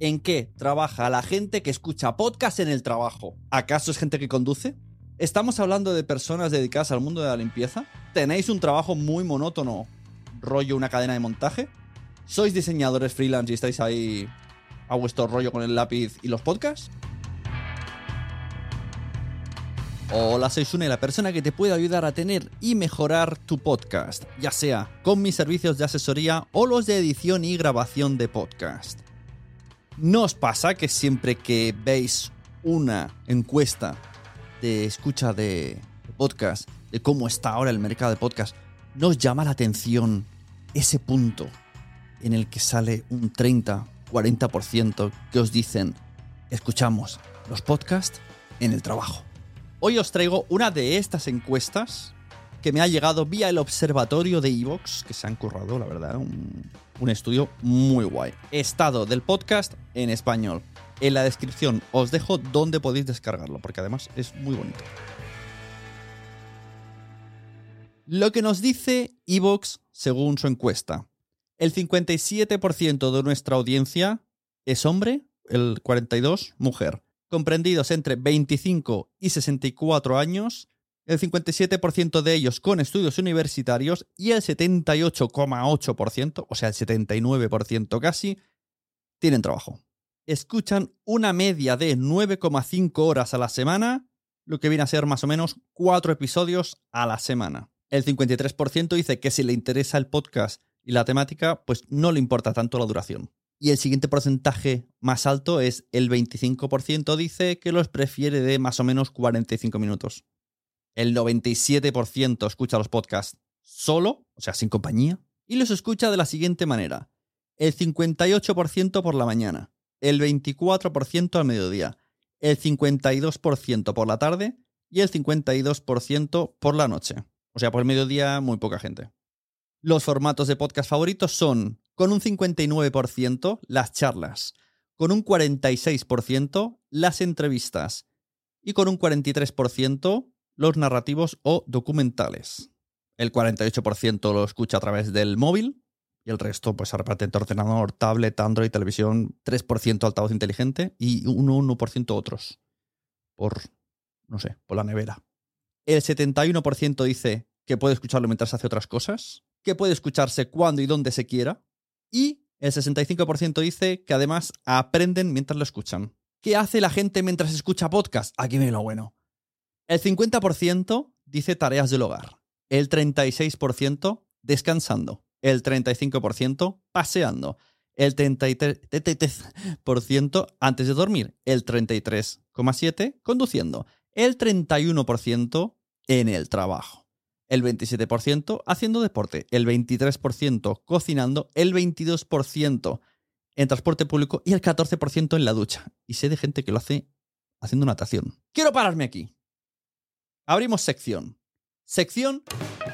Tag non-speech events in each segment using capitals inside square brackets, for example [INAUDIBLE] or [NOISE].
¿En qué trabaja la gente que escucha podcast en el trabajo? ¿Acaso es gente que conduce? ¿Estamos hablando de personas dedicadas al mundo de la limpieza? ¿Tenéis un trabajo muy monótono, rollo una cadena de montaje? ¿Sois diseñadores freelance y estáis ahí a vuestro rollo con el lápiz y los podcasts? Hola, soy Sune, la persona que te puede ayudar a tener y mejorar tu podcast, ya sea con mis servicios de asesoría o los de edición y grabación de podcast. ¿No os pasa que siempre que veis una encuesta de escucha de podcast, de cómo está ahora el mercado de podcast, no os llama la atención ese punto en el que sale un 30, 40% que os dicen, escuchamos los podcasts en el trabajo? Hoy os traigo una de estas encuestas que me ha llegado vía el observatorio de Evox, que se han currado, la verdad, un, un estudio muy guay. Estado del podcast en español. En la descripción os dejo dónde podéis descargarlo, porque además es muy bonito. Lo que nos dice Evox según su encuesta. El 57% de nuestra audiencia es hombre, el 42% mujer. Comprendidos entre 25 y 64 años, el 57% de ellos con estudios universitarios y el 78,8%, o sea, el 79% casi, tienen trabajo. Escuchan una media de 9,5 horas a la semana, lo que viene a ser más o menos 4 episodios a la semana. El 53% dice que si le interesa el podcast y la temática, pues no le importa tanto la duración. Y el siguiente porcentaje más alto es el 25% dice que los prefiere de más o menos 45 minutos. El 97% escucha los podcasts solo, o sea, sin compañía, y los escucha de la siguiente manera. El 58% por la mañana, el 24% al mediodía, el 52% por la tarde y el 52% por la noche. O sea, por el mediodía muy poca gente. Los formatos de podcast favoritos son con un 59% las charlas, con un 46% las entrevistas y con un 43% los narrativos o documentales. El 48% lo escucha a través del móvil y el resto pues se reparte entre ordenador, tablet, Android, televisión, 3% altavoz inteligente y un 1% otros. Por, no sé, por la nevera. El 71% dice que puede escucharlo mientras hace otras cosas, que puede escucharse cuando y donde se quiera, y el 65% dice que además aprenden mientras lo escuchan. ¿Qué hace la gente mientras escucha podcast? Aquí viene lo bueno. El 50% dice tareas del hogar. El 36% descansando. el 35% paseando, el 33% antes de dormir, el 33,7% conduciendo, el 31% en el trabajo, el 27% haciendo deporte, el 23% cocinando, el 22% en transporte público y el 14% en la ducha. Y sé de gente que lo hace haciendo natación. Quiero pararme aquí. Abrimos sección. Sección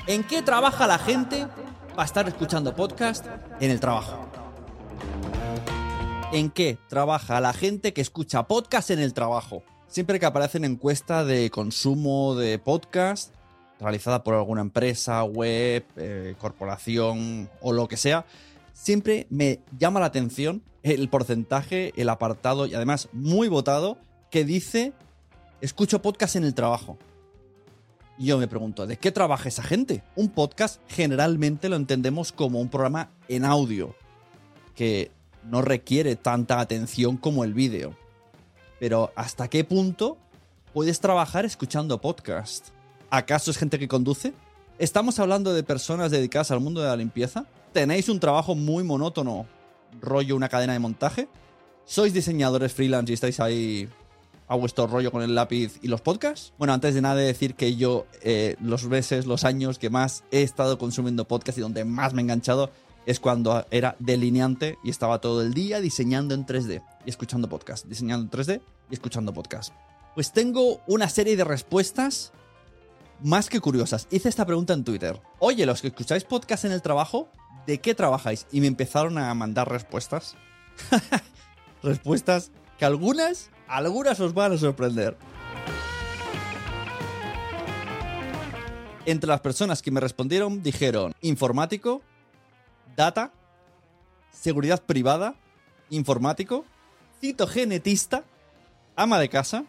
¿En qué trabaja la gente para estar escuchando podcast en el trabajo? ¿En qué trabaja la gente que escucha podcast en el trabajo? Siempre que aparece en encuesta de consumo de podcast, realizada por alguna empresa, web, eh, corporación o lo que sea, siempre me llama la atención el porcentaje, el apartado y además muy votado que dice escucho podcast en el trabajo. Y yo me pregunto, ¿de qué trabaja esa gente? Un podcast generalmente lo entendemos como un programa en audio, que no requiere tanta atención como el vídeo. Pero ¿hasta qué punto puedes trabajar escuchando podcast? ¿Acaso es gente que conduce? ¿Estamos hablando de personas dedicadas al mundo de la limpieza? ¿Tenéis un trabajo muy monótono, rollo una cadena de montaje? ¿Sois diseñadores freelance y estáis ahí a vuestro rollo con el lápiz y los podcasts? Bueno, antes de nada decir que yo eh, los meses, los años que más he estado consumiendo podcast y donde más me he enganchado es cuando era delineante y estaba todo el día diseñando en 3D y escuchando podcast, diseñando en 3D y escuchando podcast. Pues tengo una serie de respuestas más que curiosas. Hice esta pregunta en Twitter. Oye, los que escucháis podcast en el trabajo, ¿de qué trabajáis? Y me empezaron a mandar respuestas. [LAUGHS] respuestas que algunas, algunas os van a sorprender. Entre las personas que me respondieron dijeron informático, data, seguridad privada, informático, citogenetista, ama de casa,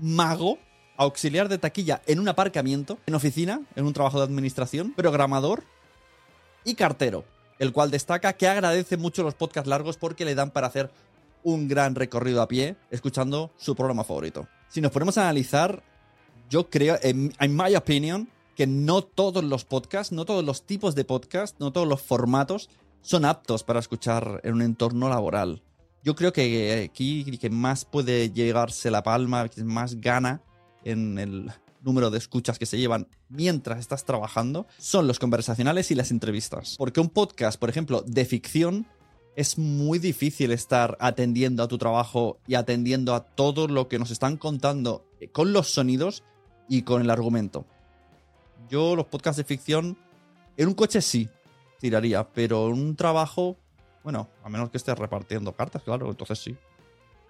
mago, auxiliar de taquilla en un aparcamiento, en oficina, en un trabajo de administración, programador y cartero, el cual destaca que agradece mucho los podcasts largos porque le dan para hacer un gran recorrido a pie escuchando su programa favorito. Si nos ponemos a analizar, yo creo, en, en my opinion, que no todos los podcasts, no todos los tipos de podcasts, no todos los formatos son aptos para escuchar en un entorno laboral. Yo creo que aquí que más puede llegarse la palma, que más gana en el número de escuchas que se llevan mientras estás trabajando, son los conversacionales y las entrevistas. Porque un podcast, por ejemplo, de ficción, es muy difícil estar atendiendo a tu trabajo y atendiendo a todo lo que nos están contando con los sonidos y con el argumento. Yo los podcasts de ficción, en un coche sí, tiraría, pero en un trabajo, bueno, a menos que estés repartiendo cartas, claro, entonces sí.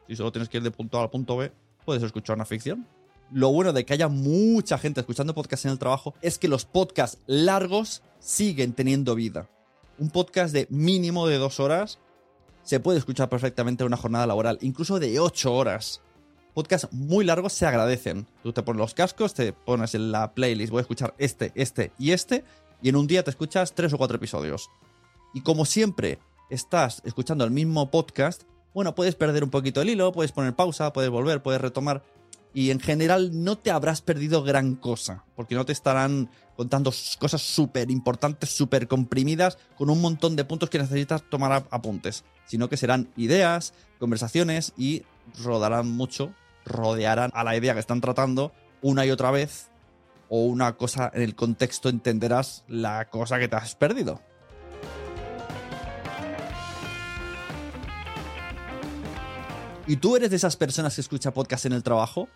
Si solo tienes que ir de punto A al punto B, puedes escuchar una ficción. Lo bueno de que haya mucha gente escuchando podcasts en el trabajo es que los podcasts largos siguen teniendo vida. Un podcast de mínimo de dos horas se puede escuchar perfectamente en una jornada laboral, incluso de ocho horas podcasts muy largos se agradecen. Tú te pones los cascos, te pones en la playlist, voy a escuchar este, este y este, y en un día te escuchas tres o cuatro episodios. Y como siempre estás escuchando el mismo podcast, bueno, puedes perder un poquito el hilo, puedes poner pausa, puedes volver, puedes retomar. Y en general no te habrás perdido gran cosa, porque no te estarán contando cosas súper importantes, súper comprimidas, con un montón de puntos que necesitas tomar apuntes, sino que serán ideas, conversaciones y rodarán mucho rodearán a la idea que están tratando una y otra vez o una cosa en el contexto entenderás la cosa que te has perdido. ¿Y tú eres de esas personas que escucha podcast en el trabajo?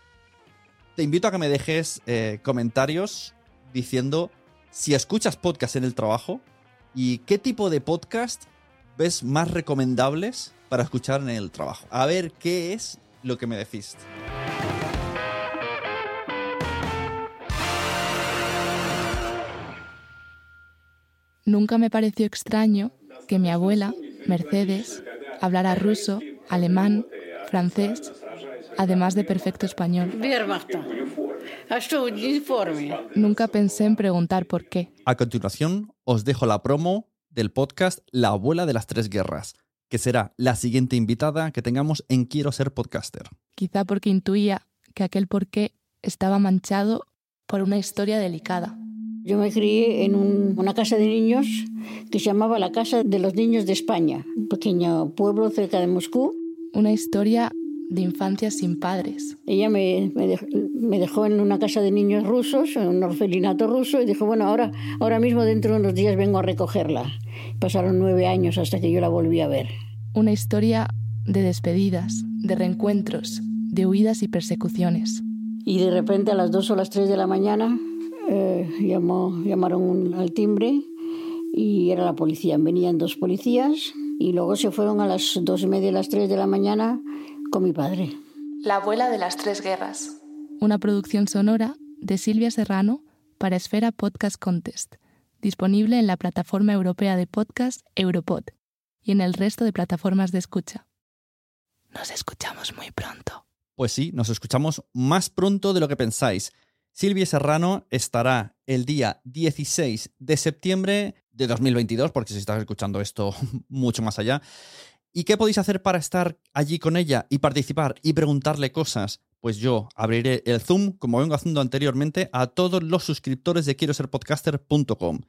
Te invito a que me dejes eh, comentarios diciendo si escuchas podcast en el trabajo y qué tipo de podcast ves más recomendables para escuchar en el trabajo. A ver qué es lo que me decís. Nunca me pareció extraño que mi abuela, Mercedes, hablara ruso, alemán, francés, además de perfecto español. Nunca pensé en preguntar por qué. A continuación, os dejo la promo del podcast La abuela de las tres guerras que será la siguiente invitada que tengamos en Quiero ser podcaster. Quizá porque intuía que aquel porqué estaba manchado por una historia delicada. Yo me crié en una casa de niños que se llamaba la Casa de los Niños de España, un pequeño pueblo cerca de Moscú. Una historia de infancia sin padres. Ella me, me, dejó, en una casa de niños rusos, en un orfelinato ruso, y dijo, bueno, ahora, ahora mismo dentro de unos días vengo a recogerla. Pasaron nueve años hasta que yo la volví a ver. Una historia de despedidas, de reencuentros, de huidas y persecuciones. Y de repente a las dos o las tres de la mañana eh, llamó, llamaron al timbre y era la policía. Venían dos policías y luego se fueron a las dos y media, las tres de la mañana con mi padre. La abuela de las tres guerras. Una producción sonora de Silvia Serrano para Esfera Podcast Contest, disponible en la plataforma europea de podcast Europod y en el resto de plataformas de escucha. Nos escuchamos muy pronto. Pues sí, nos escuchamos más pronto de lo que pensáis. Silvia Serrano estará el día 16 de septiembre de 2022, porque si estás escuchando esto [LAUGHS] mucho más allá. ¿Y qué podéis hacer para estar allí con ella y participar y preguntarle cosas? Pues yo abriré el Zoom, como vengo haciendo anteriormente, a todos los suscriptores de quiero ser podcaster.com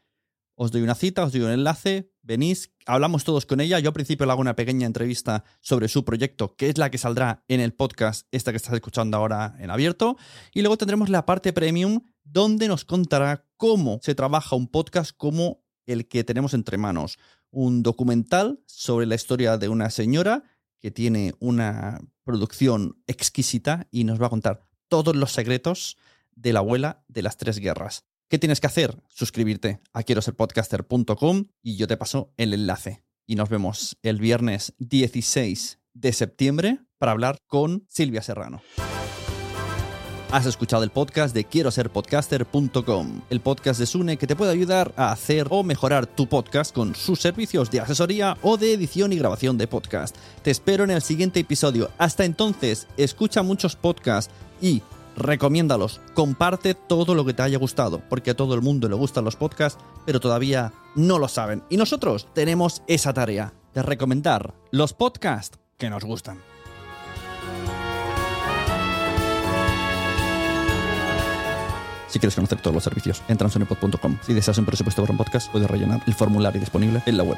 os doy una cita, os doy un enlace, venís, hablamos todos con ella. Yo al principio le hago una pequeña entrevista sobre su proyecto, que es la que saldrá en el podcast, esta que estás escuchando ahora en abierto. Y luego tendremos la parte premium, donde nos contará cómo se trabaja un podcast como el que tenemos entre manos. Un documental sobre la historia de una señora que tiene una producción exquisita y nos va a contar todos los secretos de la abuela de las tres guerras. ¿Qué tienes que hacer? Suscribirte a quiero ser podcaster.com y yo te paso el enlace. Y nos vemos el viernes 16 de septiembre para hablar con Silvia Serrano. Has escuchado el podcast de quiero ser podcaster.com, el podcast de Sune que te puede ayudar a hacer o mejorar tu podcast con sus servicios de asesoría o de edición y grabación de podcast. Te espero en el siguiente episodio. Hasta entonces, escucha muchos podcasts y recomiéndalos, comparte todo lo que te haya gustado, porque a todo el mundo le gustan los podcasts, pero todavía no lo saben. Y nosotros tenemos esa tarea de recomendar los podcasts que nos gustan. Si quieres conocer todos los servicios, entra en sonepod.com. Si deseas un presupuesto para un podcast, puedes rellenar el formulario disponible en la web.